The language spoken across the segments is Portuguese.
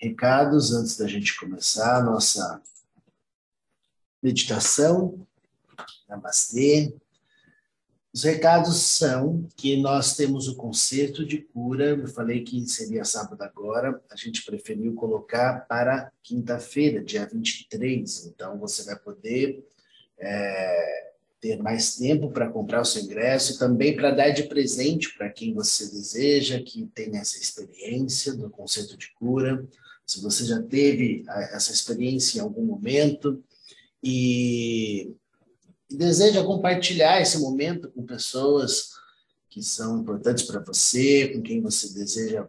recados antes da gente começar a nossa meditação. Namastê. Os recados são que nós temos o concerto de cura, eu falei que seria sábado agora, a gente preferiu colocar para quinta-feira, dia 23, então você vai poder é, ter mais tempo para comprar o seu ingresso e também para dar de presente para quem você deseja que tenha essa experiência do concerto de cura. Se você já teve essa experiência em algum momento e e deseja compartilhar esse momento com pessoas que são importantes para você, com quem você deseja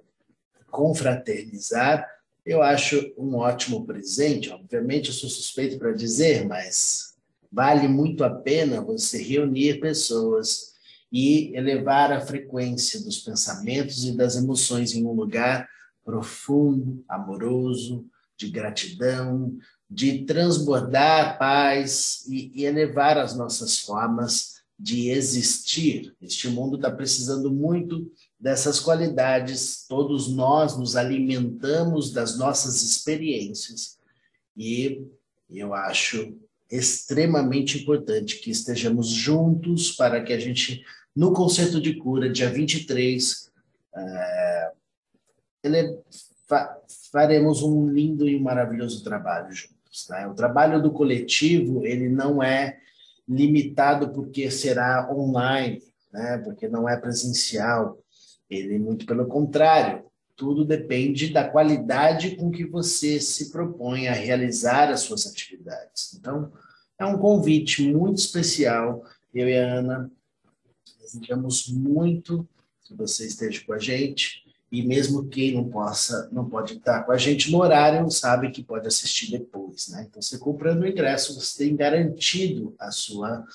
confraternizar, eu acho um ótimo presente. Obviamente, eu sou suspeito para dizer, mas vale muito a pena você reunir pessoas e elevar a frequência dos pensamentos e das emoções em um lugar profundo, amoroso, de gratidão, de transbordar paz e, e elevar as nossas formas de existir. Este mundo está precisando muito dessas qualidades. Todos nós nos alimentamos das nossas experiências e eu acho extremamente importante que estejamos juntos para que a gente, no concerto de cura, dia 23, é, ele, fa, faremos um lindo e maravilhoso trabalho juntos. Né? O trabalho do coletivo ele não é limitado porque será online, né? porque não é presencial. Ele, muito pelo contrário, tudo depende da qualidade com que você se propõe a realizar as suas atividades. Então, é um convite muito especial. Eu e a Ana desejamos muito que você esteja com a gente e mesmo quem não possa, não pode estar com a gente no horário, sabe que pode assistir depois, né? Então, você comprando o ingresso, você tem garantido a sua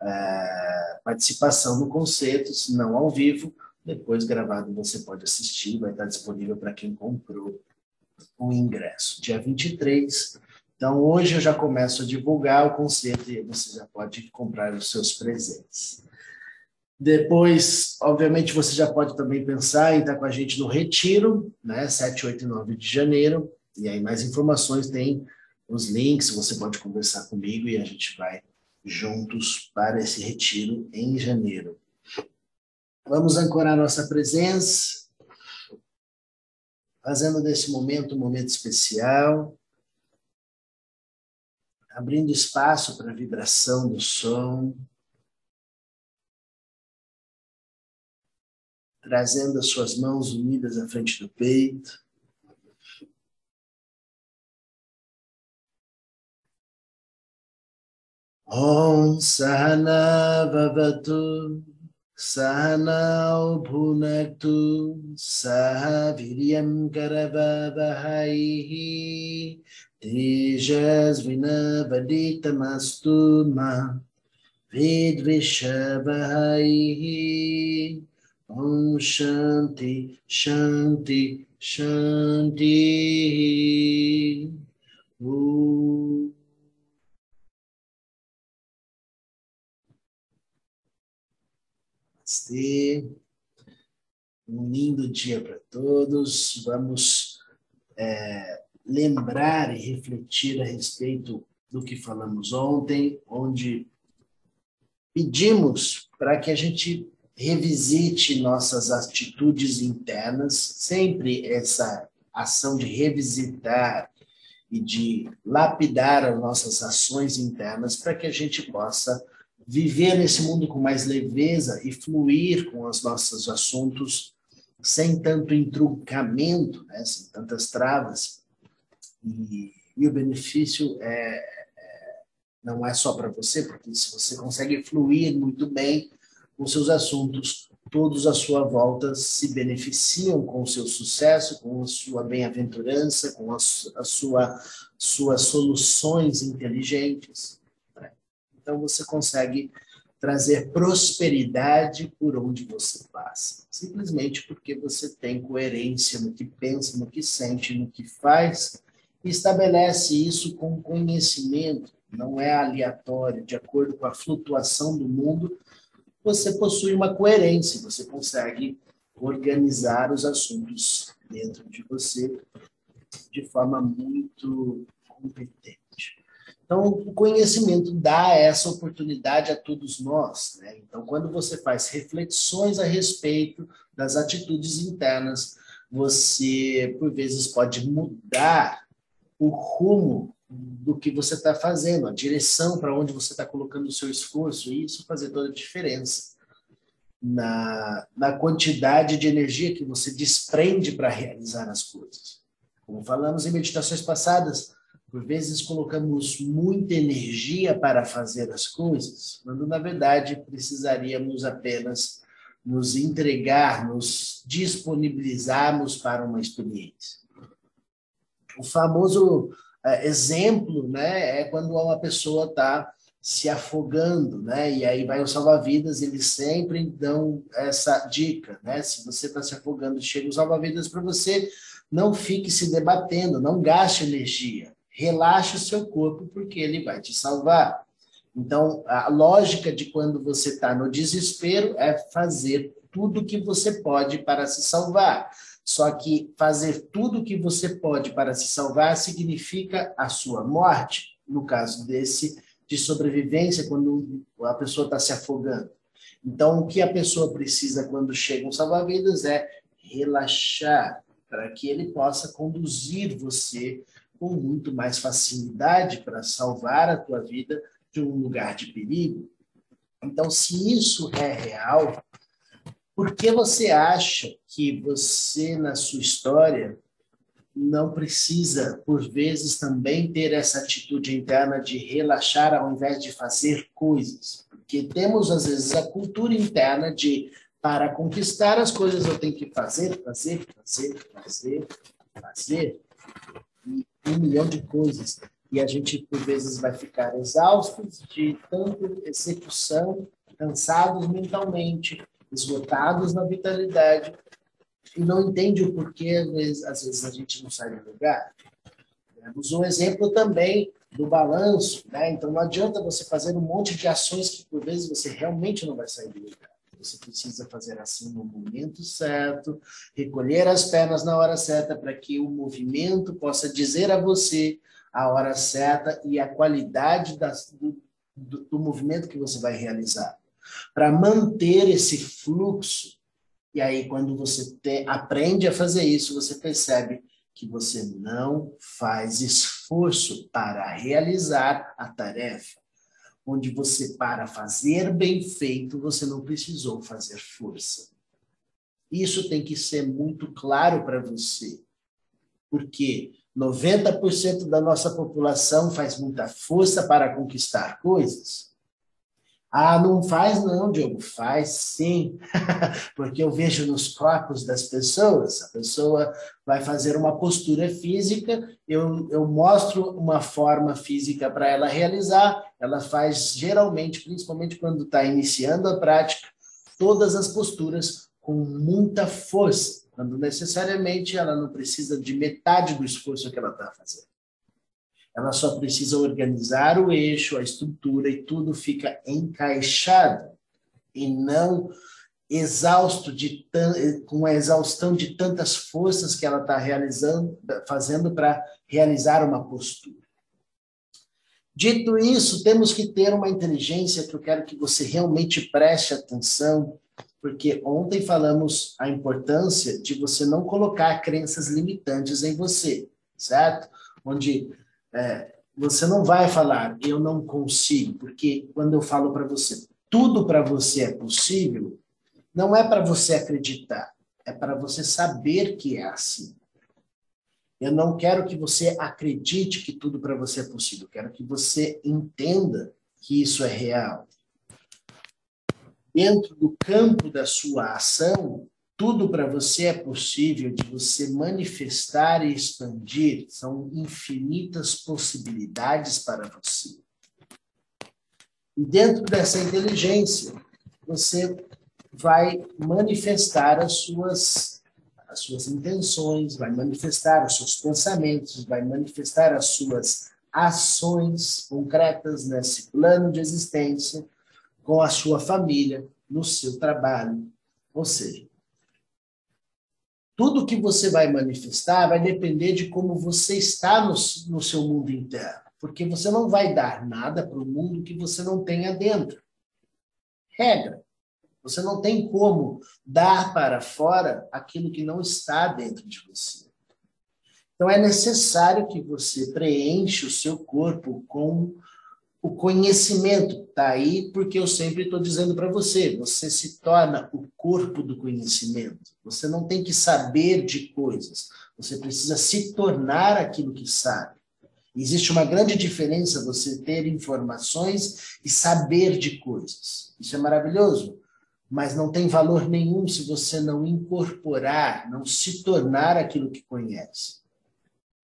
é, participação no concerto, se não ao vivo, depois gravado você pode assistir, vai estar disponível para quem comprou o ingresso. Dia 23. Então, hoje eu já começo a divulgar o concerto e você já pode comprar os seus presentes. Depois, obviamente, você já pode também pensar em estar com a gente no Retiro, né? 7, 8 e 9 de janeiro. E aí, mais informações tem os links, você pode conversar comigo e a gente vai juntos para esse retiro em janeiro. Vamos ancorar nossa presença, fazendo desse momento um momento especial, abrindo espaço para a vibração do som. Trazendo as suas mãos unidas à frente do peito. Om Sahana Vavatu Sahana Bhunaktu Sahaviryam Karavavahaihi Tejasvina Vaditamastu Ma Vidvishavahaihi Om Shanti, Shanti, Shanti. Om. Um lindo dia para todos. Vamos é, lembrar e refletir a respeito do que falamos ontem, onde pedimos para que a gente revisite nossas atitudes internas, sempre essa ação de revisitar e de lapidar as nossas ações internas para que a gente possa viver nesse mundo com mais leveza e fluir com os nossos assuntos sem tanto intruncamento, né, sem tantas travas. E, e o benefício é, é não é só para você, porque se você consegue fluir muito bem, com seus assuntos, todos à sua volta se beneficiam com o seu sucesso, com a sua bem-aventurança, com as a sua, suas soluções inteligentes. Né? Então você consegue trazer prosperidade por onde você passa, simplesmente porque você tem coerência no que pensa, no que sente, no que faz, e estabelece isso com conhecimento, não é aleatório, de acordo com a flutuação do mundo, você possui uma coerência, você consegue organizar os assuntos dentro de você de forma muito competente. Então, o conhecimento dá essa oportunidade a todos nós. Né? Então, quando você faz reflexões a respeito das atitudes internas, você, por vezes, pode mudar o rumo do que você está fazendo, a direção para onde você está colocando o seu esforço, e isso fazer toda a diferença na, na quantidade de energia que você desprende para realizar as coisas. Como falamos em meditações passadas, por vezes colocamos muita energia para fazer as coisas, quando na verdade precisaríamos apenas nos entregar, nos disponibilizarmos para uma experiência. O famoso exemplo, né, é quando uma pessoa está se afogando, né? E aí vai o salva-vidas, eles sempre dão essa dica, né? Se você está se afogando, chega o salva-vidas para você, não fique se debatendo, não gaste energia relaxe o seu corpo, porque ele vai te salvar. Então, a lógica de quando você está no desespero é fazer tudo que você pode para se salvar. Só que fazer tudo que você pode para se salvar significa a sua morte, no caso desse de sobrevivência, quando a pessoa está se afogando. Então, o que a pessoa precisa quando chega um salva-vidas é relaxar, para que ele possa conduzir você com muito mais facilidade para salvar a tua vida de um lugar de perigo. Então, se isso é real, por que você acha que você, na sua história, não precisa, por vezes, também ter essa atitude interna de relaxar ao invés de fazer coisas? Porque temos, às vezes, a cultura interna de, para conquistar as coisas, eu tenho que fazer, fazer, fazer, fazer, fazer um milhão de coisas. E a gente, por vezes, vai ficar exaustos de tanta execução, cansados mentalmente, esgotados na vitalidade, e não entende o porquê, às vezes, a gente não sai do lugar. Temos um exemplo também do balanço, né? Então não adianta você fazer um monte de ações que por vezes você realmente não vai sair do lugar. Você precisa fazer assim no momento certo, recolher as pernas na hora certa para que o movimento possa dizer a você a hora certa e a qualidade das, do, do, do movimento que você vai realizar. Para manter esse fluxo, e aí quando você te, aprende a fazer isso, você percebe que você não faz esforço para realizar a tarefa. Onde você, para fazer bem feito, você não precisou fazer força. Isso tem que ser muito claro para você, porque 90% da nossa população faz muita força para conquistar coisas, ah, não faz não, Diogo. Faz sim. Porque eu vejo nos corpos das pessoas, a pessoa vai fazer uma postura física, eu, eu mostro uma forma física para ela realizar, ela faz geralmente, principalmente quando está iniciando a prática, todas as posturas com muita força, quando necessariamente ela não precisa de metade do esforço que ela está fazendo. Ela só precisa organizar o eixo, a estrutura e tudo fica encaixado e não exausto de com a exaustão de tantas forças que ela está realizando, fazendo para realizar uma postura. Dito isso, temos que ter uma inteligência que eu quero que você realmente preste atenção, porque ontem falamos a importância de você não colocar crenças limitantes em você, certo? Onde é, você não vai falar, eu não consigo, porque quando eu falo para você, tudo para você é possível, não é para você acreditar, é para você saber que é assim. Eu não quero que você acredite que tudo para você é possível, quero que você entenda que isso é real. Dentro do campo da sua ação, tudo para você é possível de você manifestar e expandir. São infinitas possibilidades para você. E dentro dessa inteligência, você vai manifestar as suas, as suas intenções, vai manifestar os seus pensamentos, vai manifestar as suas ações concretas nesse plano de existência, com a sua família, no seu trabalho. Ou seja, Tudo que você vai manifestar vai depender de como você está no, no seu mundo interno. Porque você não vai dar nada para o mundo que você não tenha dentro. Regra. Você não tem como dar para fora aquilo que não está dentro de você. Então é necessário que você preencha o seu corpo com o conhecimento. Está aí porque eu sempre estou dizendo para você: você se torna o corpo do conhecimento. Você não tem que saber de coisas, você precisa se tornar aquilo que sabe. Existe uma grande diferença você ter informações e saber de coisas. Isso é maravilhoso, mas não tem valor nenhum se você não incorporar, não se tornar aquilo que conhece.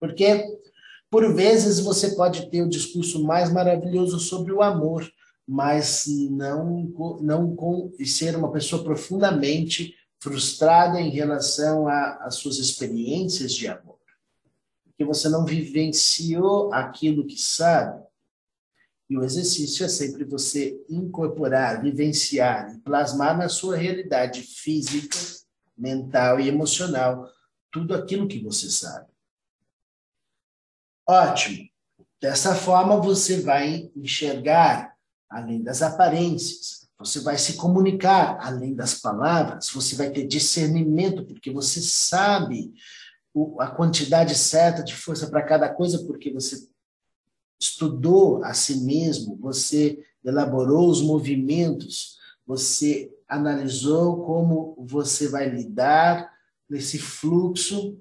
Porque, por vezes, você pode ter o discurso mais maravilhoso sobre o amor, mas não, não com, ser uma pessoa profundamente frustrada em relação às suas experiências de amor. Porque você não vivenciou aquilo que sabe. E o exercício é sempre você incorporar, vivenciar e plasmar na sua realidade física, mental e emocional tudo aquilo que você sabe. Ótimo. Dessa forma, você vai enxergar além das aparências, você vai se comunicar além das palavras, você vai ter discernimento, porque você sabe a quantidade certa de força para cada coisa, porque você estudou a si mesmo, você elaborou os movimentos, você analisou como você vai lidar nesse fluxo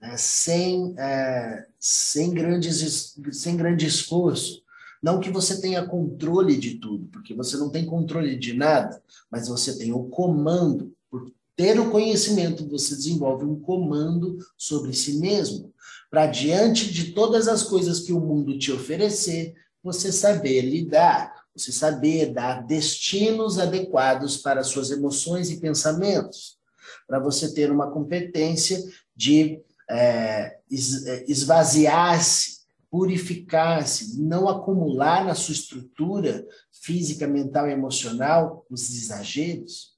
né, sem, é, sem, grandes, sem grande esforço. Não que você tenha controle de tudo, porque você não tem controle de nada, mas você tem o comando. Por ter o conhecimento, você desenvolve um comando sobre si mesmo, para diante de todas as coisas que o mundo te oferecer, você saber lidar, você saber dar destinos adequados para suas emoções e pensamentos, para você ter uma competência de é, é, esvaziar-se, purificar-se, não acumular na sua estrutura física, mental e emocional os exageros.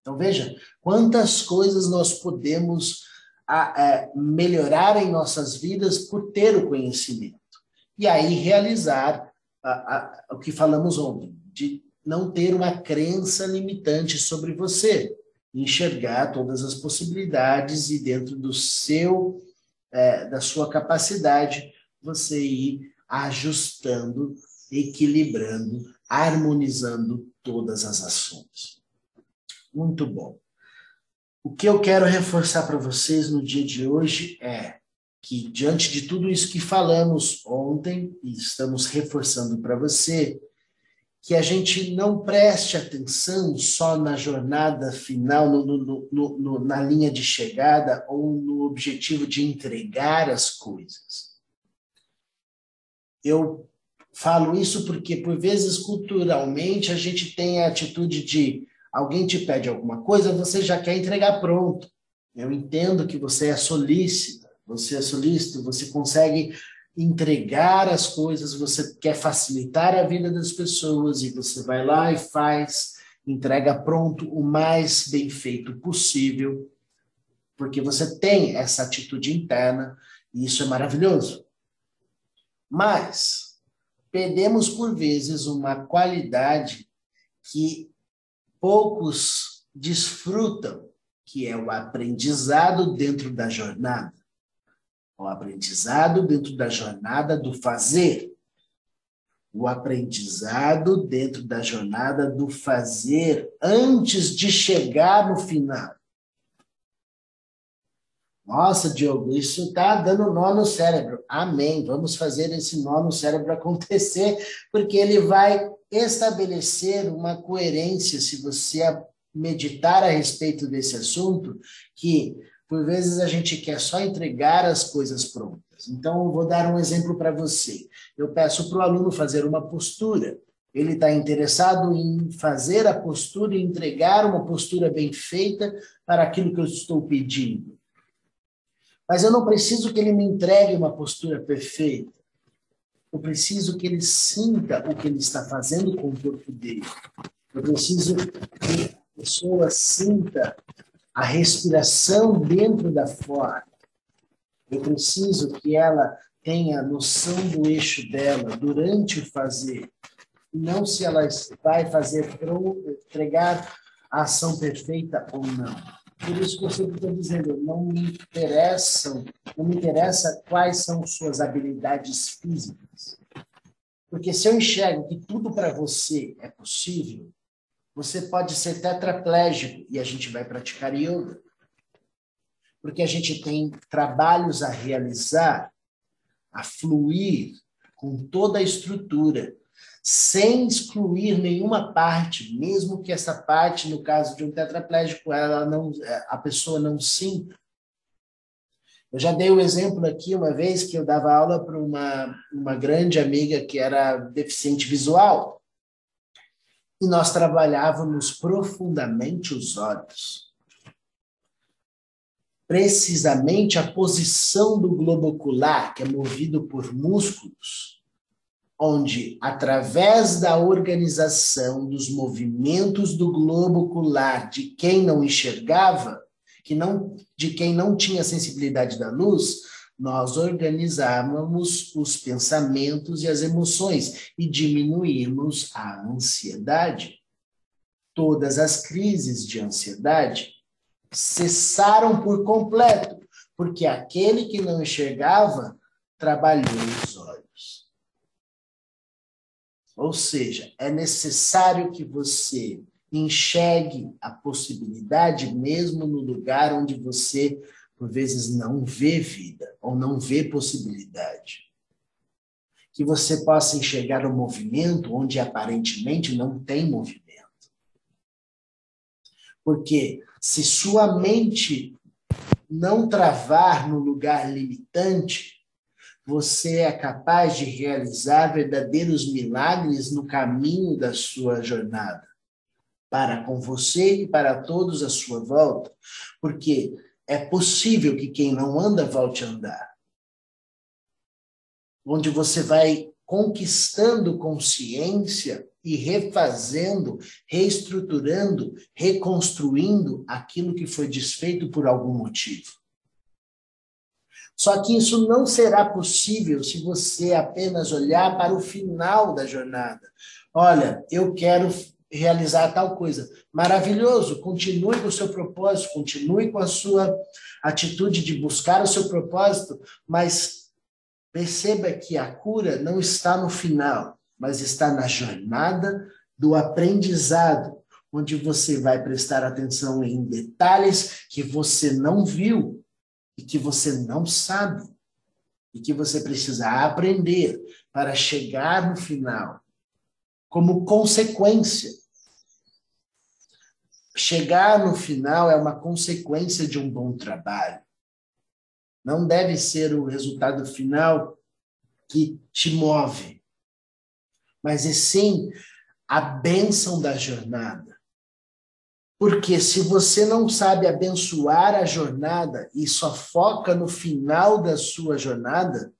Então, veja quantas coisas nós podemos a, é, melhorar em nossas vidas por ter o conhecimento. E aí realizar a, a, o que falamos ontem, de não ter uma crença limitante sobre você enxergar todas as possibilidades e dentro do seu é, da sua capacidade você ir ajustando, equilibrando, harmonizando todas as ações. Muito bom. O que eu quero reforçar para vocês no dia de hoje é que, diante de tudo isso que falamos ontem, e estamos reforçando para você, que a gente não preste atenção só na jornada final, no, no, no, na linha de chegada ou no objetivo de entregar as coisas. Eu falo isso porque, por vezes, culturalmente, a gente tem a atitude de alguém te pede alguma coisa, você já quer entregar pronto. Eu entendo que você é solícita, você é solícito, você consegue entregar as coisas, você quer facilitar a vida das pessoas e você vai lá e faz, entrega pronto o mais bem feito possível, porque você tem essa atitude interna e isso é maravilhoso. Mas perdemos por vezes uma qualidade que poucos desfrutam, que é o aprendizado dentro da jornada o aprendizado dentro da jornada do fazer. O aprendizado dentro da jornada do fazer antes de chegar no final. Nossa, Diogo, isso está dando nó no cérebro. Amém. Vamos fazer esse nó no cérebro acontecer, porque ele vai estabelecer uma coerência, se você meditar a respeito desse assunto, que por vezes a gente quer só entregar as coisas prontas. Então, vou dar um exemplo para você. Eu peço para o aluno fazer uma postura. Ele está interessado em fazer a postura e entregar uma postura bem feita para aquilo que eu estou pedindo. Mas eu não preciso que ele me entregue uma postura perfeita. Eu preciso que ele sinta o que ele está fazendo com o corpo dele. Eu preciso que a pessoa sinta a respiração dentro da forma. Eu preciso que ela tenha noção do eixo dela durante o fazer, não se ela vai fazer entregar a ação perfeita ou não. Por isso que eu sempre estou dizendo, não me interessam, não me interessa quais são suas habilidades físicas. Porque se eu enxergo que tudo para você é possível, você pode ser tetraplégico e a gente vai praticar yoga. Porque a gente tem trabalhos a realizar, a fluir com toda a estrutura, sem excluir nenhuma parte, mesmo que essa parte, no caso de um tetraplégico, ela não, a pessoa não sinta. Eu já dei o um exemplo aqui uma vez que eu dava aula para uma, uma grande amiga que era deficiente visual e nós trabalhávamos profundamente os olhos. Precisamente a posição do globo ocular, que é movido por músculos, onde, através da organização dos movimentos do globo ocular de quem não enxergava, que não, de quem não tinha sensibilidade da luz, nós organizávamos os pensamentos e as emoções e diminuímos a ansiedade. Todas as crises de ansiedade cessaram por completo, porque aquele que não enxergava trabalhou os olhos. Ou seja, é necessário que você enxergue a possibilidade mesmo no lugar onde você por vezes não vê vida ou não vê possibilidade. Que você possa enxergar o um movimento onde aparentemente não tem movimento. Porque se sua mente não travar no lugar limitante, você é capaz de realizar verdadeiros milagres no caminho da sua jornada, para com você e para todos à sua volta. Porque é possível que quem não anda volte a andar. Onde você vai conquistando consciência e refazendo, reestruturando, reconstruindo aquilo que foi desfeito por algum motivo. Só que isso não será possível se você apenas olhar para o final da jornada. Olha, eu quero realizar tal coisa. Maravilhoso, continue com o seu propósito, continue com a sua atitude de buscar o seu propósito, mas perceba que a cura não está no final, mas está na jornada do aprendizado, onde você vai prestar atenção em detalhes que você não viu e que você não sabe e que você precisa aprender para chegar no final como consequência. Chegar no final é uma consequência de um bom trabalho. Não deve ser o resultado final que te move, mas é sim a bênção da jornada. Porque se você não sabe abençoar a jornada e só foca no final da sua jornada,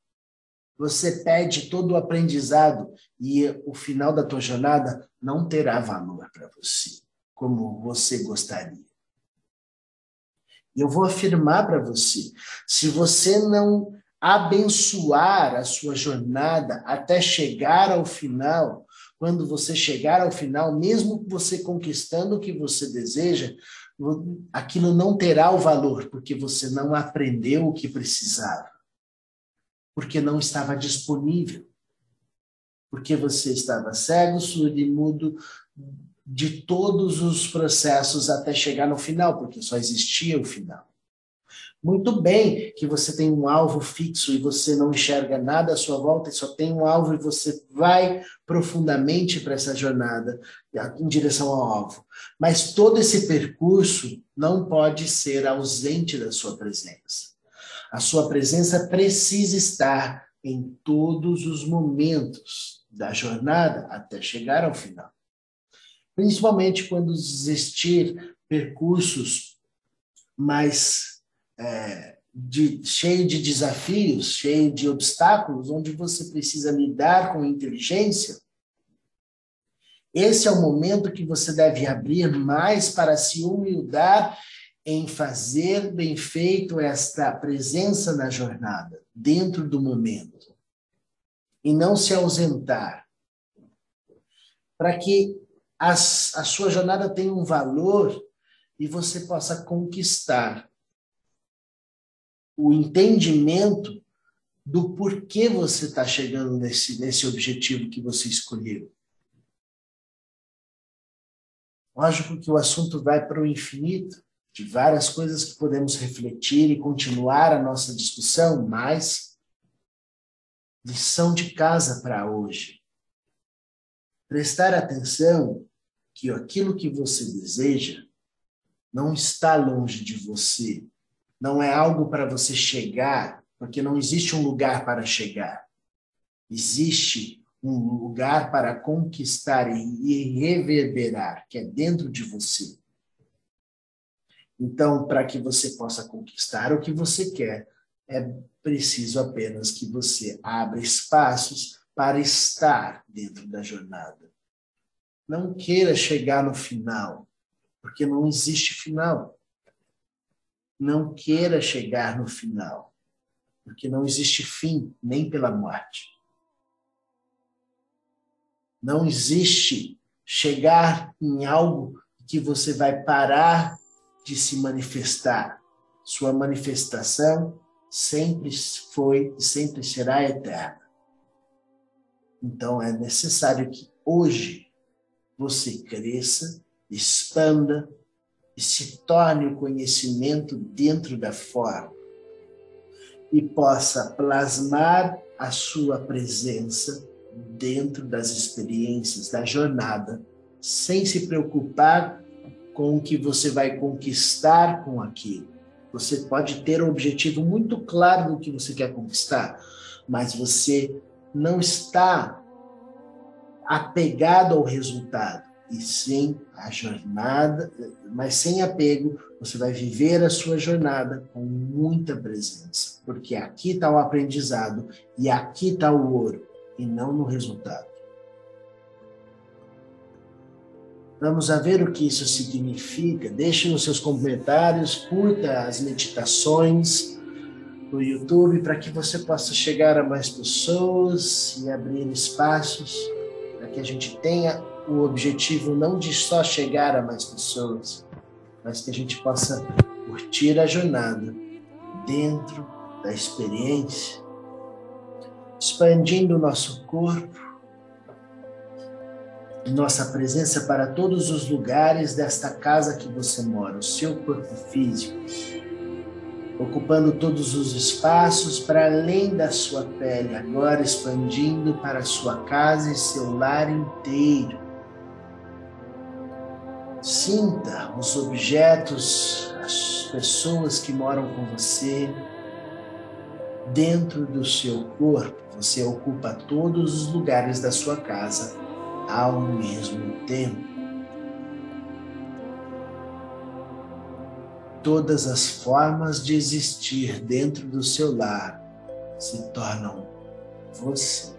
você perde todo o aprendizado e o final da tua jornada não terá valor para você, como você gostaria. Eu vou afirmar para você, se você não abençoar a sua jornada até chegar ao final, quando você chegar ao final, mesmo você conquistando o que você deseja, aquilo não terá o valor, porque você não aprendeu o que precisava porque não estava disponível. Porque você estava cego, surdo e mudo de todos os processos até chegar no final, porque só existia o final. Muito bem que você tem um alvo fixo e você não enxerga nada à sua volta e só tem um alvo e você vai profundamente para essa jornada em direção ao alvo. Mas todo esse percurso não pode ser ausente da sua presença. A sua presença precisa estar em todos os momentos da jornada até chegar ao final. Principalmente quando existir percursos mais é, de, cheio de desafios, cheio de obstáculos, onde você precisa lidar com inteligência. Esse é o momento que você deve abrir mais para se humildar em fazer bem feito esta presença na jornada, dentro do momento, e não se ausentar, para que as, a sua jornada tenha um valor e você possa conquistar o entendimento do porquê você está chegando nesse, nesse objetivo que você escolheu. Lógico que o assunto vai para o infinito, de várias coisas que podemos refletir e continuar a nossa discussão, mas lição de casa para hoje. Prestar atenção que aquilo que você deseja não está longe de você, não é algo para você chegar, porque não existe um lugar para chegar. Existe um lugar para conquistar e reverberar, que é dentro de você. Então, para que você possa conquistar o que você quer, é preciso apenas que você abra espaços para estar dentro da jornada. Não queira chegar no final, porque não existe final. Não queira chegar no final, porque não existe fim, nem pela morte. Não existe chegar em algo que você vai parar de se manifestar. Sua manifestação sempre foi e sempre será eterna. Então é necessário que hoje você cresça, expanda e se torne o conhecimento dentro da forma e possa plasmar a sua presença dentro das experiências da jornada, sem se preocupar com o que você vai conquistar com aquilo. Você pode ter um objetivo muito claro do que você quer conquistar, mas você não está apegado ao resultado, e sim a jornada, mas sem apego, você vai viver a sua jornada com muita presença, porque aqui está o aprendizado e aqui está o ouro e não no resultado. Vamos a ver o que isso significa. Deixe nos seus comentários, curta as meditações no YouTube para que você possa chegar a mais pessoas e abrir espaços para que a gente tenha o objetivo não de só chegar a mais pessoas, mas que a gente possa curtir a jornada dentro da experiência expandindo o nosso corpo, nossa presença para todos os lugares desta casa que você mora, o seu corpo físico, ocupando todos os espaços para além da sua pele, agora expandindo para sua casa e seu lar inteiro. Sinta os objetos, as pessoas que moram com você dentro do seu corpo você ocupa todos os lugares da sua casa ao mesmo tempo. Todas as formas de existir dentro do seu lar se tornam você.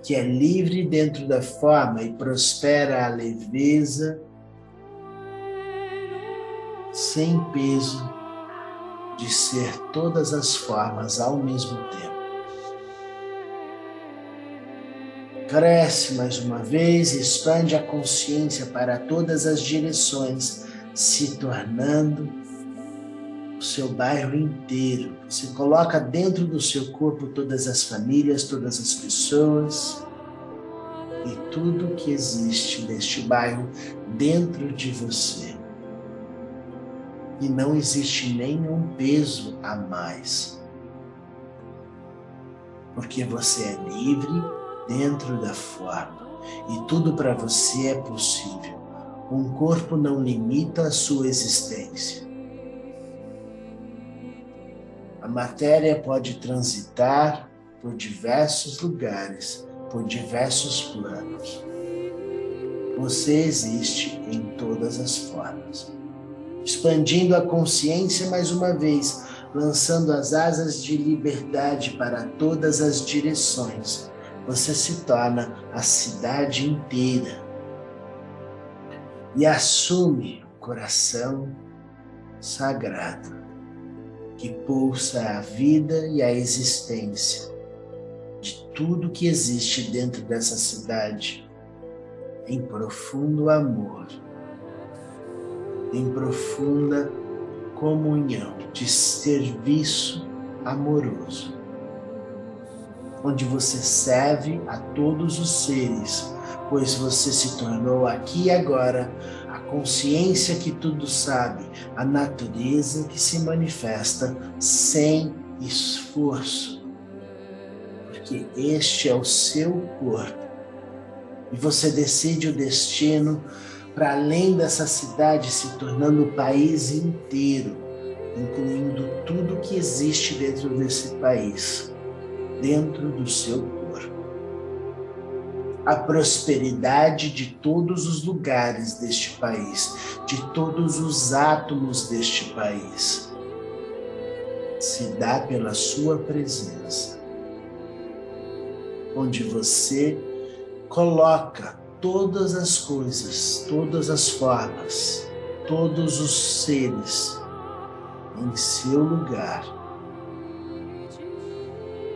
Que é livre dentro da forma e prospera a leveza, sem peso de ser todas as formas ao mesmo tempo. Cresce mais uma vez expande a consciência para todas as direções, se tornando o seu bairro inteiro. Você coloca dentro do seu corpo todas as famílias, todas as pessoas e tudo que existe neste bairro dentro de você e não existe nenhum peso a mais. Porque você é livre dentro da forma e tudo para você é possível. Um corpo não limita a sua existência. A matéria pode transitar por diversos lugares, por diversos planos. Você existe em todas as formas expandindo a consciência mais uma vez, lançando as asas de liberdade para todas as direções. Você se torna a cidade inteira e assume o coração sagrado que pulsa a vida e a existência de tudo que existe dentro dessa cidade em profundo amor, em profunda comunhão de serviço amoroso, onde você serve a todos os seres, pois você se tornou aqui e agora a consciência que tudo sabe, a natureza que se manifesta sem esforço. Porque este é o seu corpo. E você decide o destino para além dessa cidade, se tornando o país inteiro, incluindo tudo que existe dentro desse país, dentro do seu corpo. A prosperidade de todos os lugares deste país, de todos os átomos deste país, se dá pela sua presença, onde você coloca todas as coisas, todas as formas, todos os seres em seu lugar,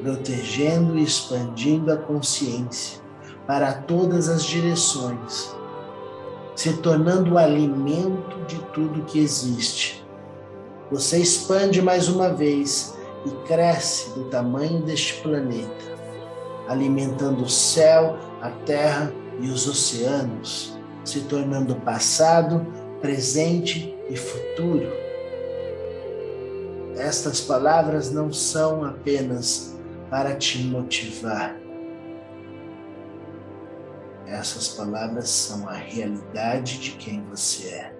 protegendo e expandindo a consciência para todas as direções, se tornando o alimento de tudo que existe. Você expande mais uma vez e cresce do tamanho deste planeta, alimentando o céu, a terra e os oceanos, se tornando passado, presente e futuro. Estas palavras não são apenas para te motivar. Essas palavras são a realidade de quem você é.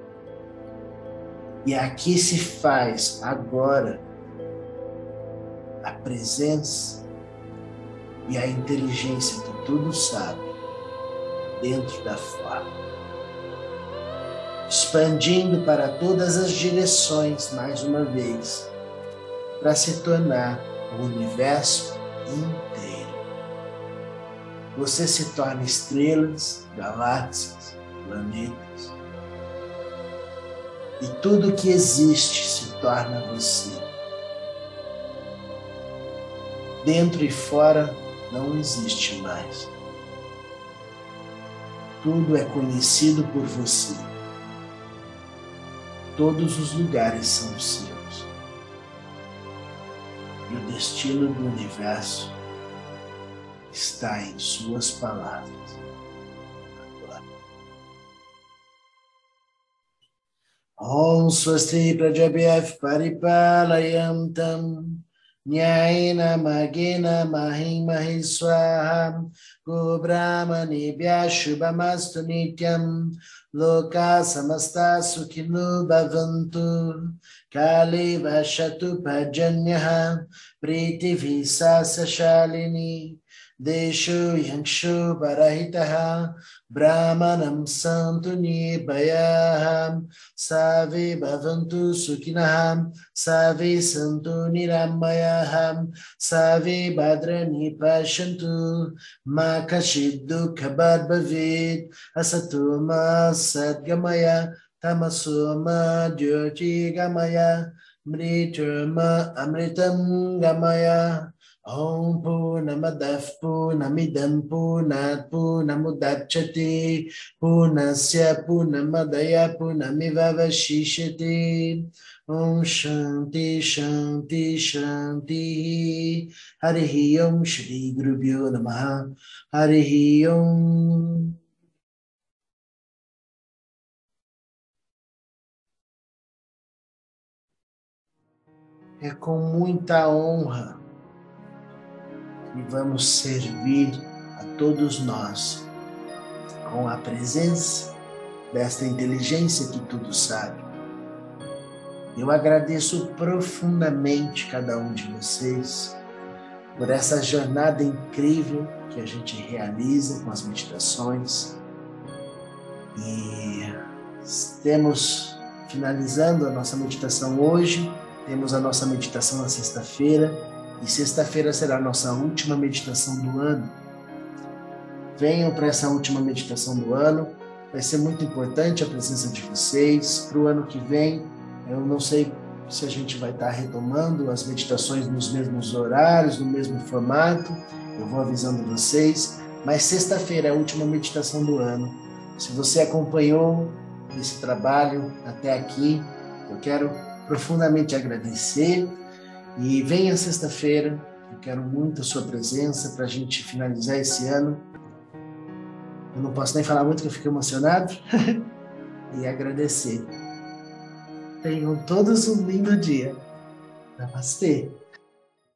E aqui se faz agora a presença e a inteligência que tudo sabe dentro da forma, expandindo para todas as direções mais uma vez, para se tornar o universo inteiro. Você se torna estrelas, galáxias, planetas. E tudo que existe se torna você. Dentro e fora não existe mais. Tudo é conhecido por você. Todos os lugares são seus. E o destino do universo está em Suas palavras. Swasti Prajabhyaf Paripalayam Tam न्यायेन मगेन महिमहि स्वाहा गोब्राह्मणेभ्यः शुभमस्तु नित्यं लोका समस्ता सुखिनो भवन्तु काले वशतु पर्जन्यः प्रीतिभिः शालिनी देशो यक्षो परहितः ब्राह्मणं सन्तु निर्भयाः सर्वे भवन्तु सुखिनः सर्वे सन्तु निरामयाः सर्वे भद्राणि पश्यन्तु मा कश्चित् दुःखभाग् भवेत् असतो मा सद्गमय तमसो मा ज्योतिगमय मृत्युर्म अमृतं गमय Om Purnamadav Purnamidam Purnat Purnamudachyate Purnasya Purnamadaya Purnamiva Vashishate Om Shanti Shanti Shanti Harihi Om Shri Gurubhyo Namaha Harihi Om É com muita honra e vamos servir a todos nós com a presença desta inteligência que tudo sabe. Eu agradeço profundamente cada um de vocês por essa jornada incrível que a gente realiza com as meditações. E temos finalizando a nossa meditação hoje, temos a nossa meditação na sexta-feira e sexta-feira será a nossa última meditação do ano. Venham para essa última meditação do ano Vai ser muito importante a presença de vocês. Para o ano que vem, eu não sei se a gente vai estar retomando as meditações nos mesmos horários, no mesmo formato. Eu vou avisando vocês. Mas sexta-feira é a última meditação do ano. Se você acompanhou esse trabalho até aqui, eu quero profundamente agradecer. E venha sexta-feira, eu quero muito a sua presença para a gente finalizar esse ano. Eu não posso nem falar muito que eu fiquei emocionado. e agradecer. Tenham todos um lindo dia. Namastê.